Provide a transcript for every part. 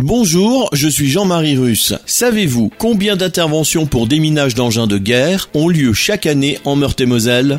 Bonjour, je suis Jean-Marie Russe. Savez-vous combien d'interventions pour déminage d'engins de guerre ont lieu chaque année en Meurthe-et-Moselle?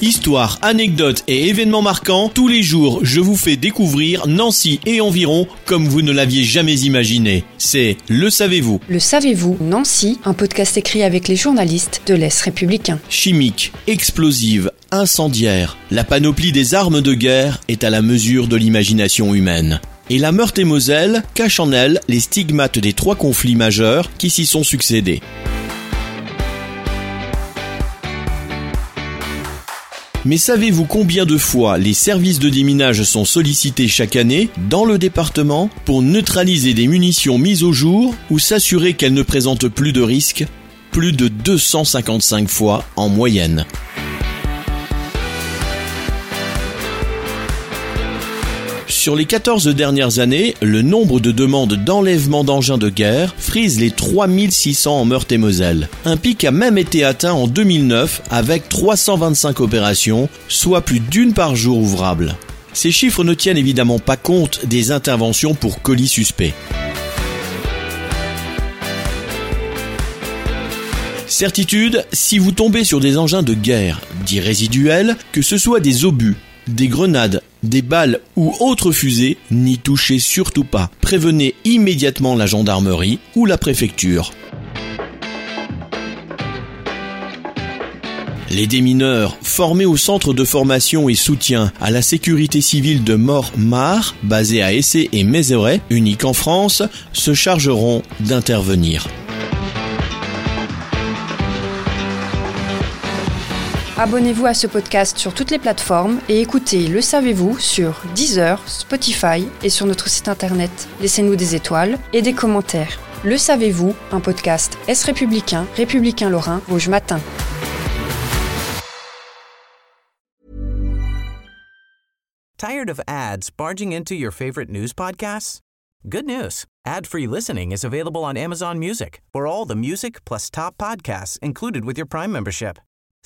Histoire, anecdotes et événements marquants, tous les jours je vous fais découvrir Nancy et environ comme vous ne l'aviez jamais imaginé. C'est Le Savez-vous Le savez-vous, Nancy, un podcast écrit avec les journalistes de l'Est républicain. Chimique, explosive, incendiaire, la panoplie des armes de guerre est à la mesure de l'imagination humaine. Et la Meurthe-et-Moselle cache en elle les stigmates des trois conflits majeurs qui s'y sont succédés. Mais savez-vous combien de fois les services de déminage sont sollicités chaque année dans le département pour neutraliser des munitions mises au jour ou s'assurer qu'elles ne présentent plus de risques? Plus de 255 fois en moyenne. Sur les 14 dernières années, le nombre de demandes d'enlèvement d'engins de guerre frise les 3600 en Meurthe-et-Moselle. Un pic a même été atteint en 2009 avec 325 opérations, soit plus d'une par jour ouvrable. Ces chiffres ne tiennent évidemment pas compte des interventions pour colis suspects. Certitude, si vous tombez sur des engins de guerre, dits résiduels, que ce soit des obus, des grenades, des balles ou autres fusées, n'y touchez surtout pas. Prévenez immédiatement la gendarmerie ou la préfecture. Les démineurs, formés au centre de formation et soutien à la sécurité civile de Mort-Mar, basé à Essé et Mézeray, unique en France, se chargeront d'intervenir. Abonnez-vous à ce podcast sur toutes les plateformes et écoutez Le Savez-vous sur Deezer, Spotify et sur notre site internet. Laissez-nous des étoiles et des commentaires. Le Savez-vous, un podcast Est républicain, républicain lorrain, Rouge Matin. Tired of ads barging into your favorite news podcasts? Good news. Ad-free listening is available on Amazon Music for all the music plus top podcasts included with your Prime membership.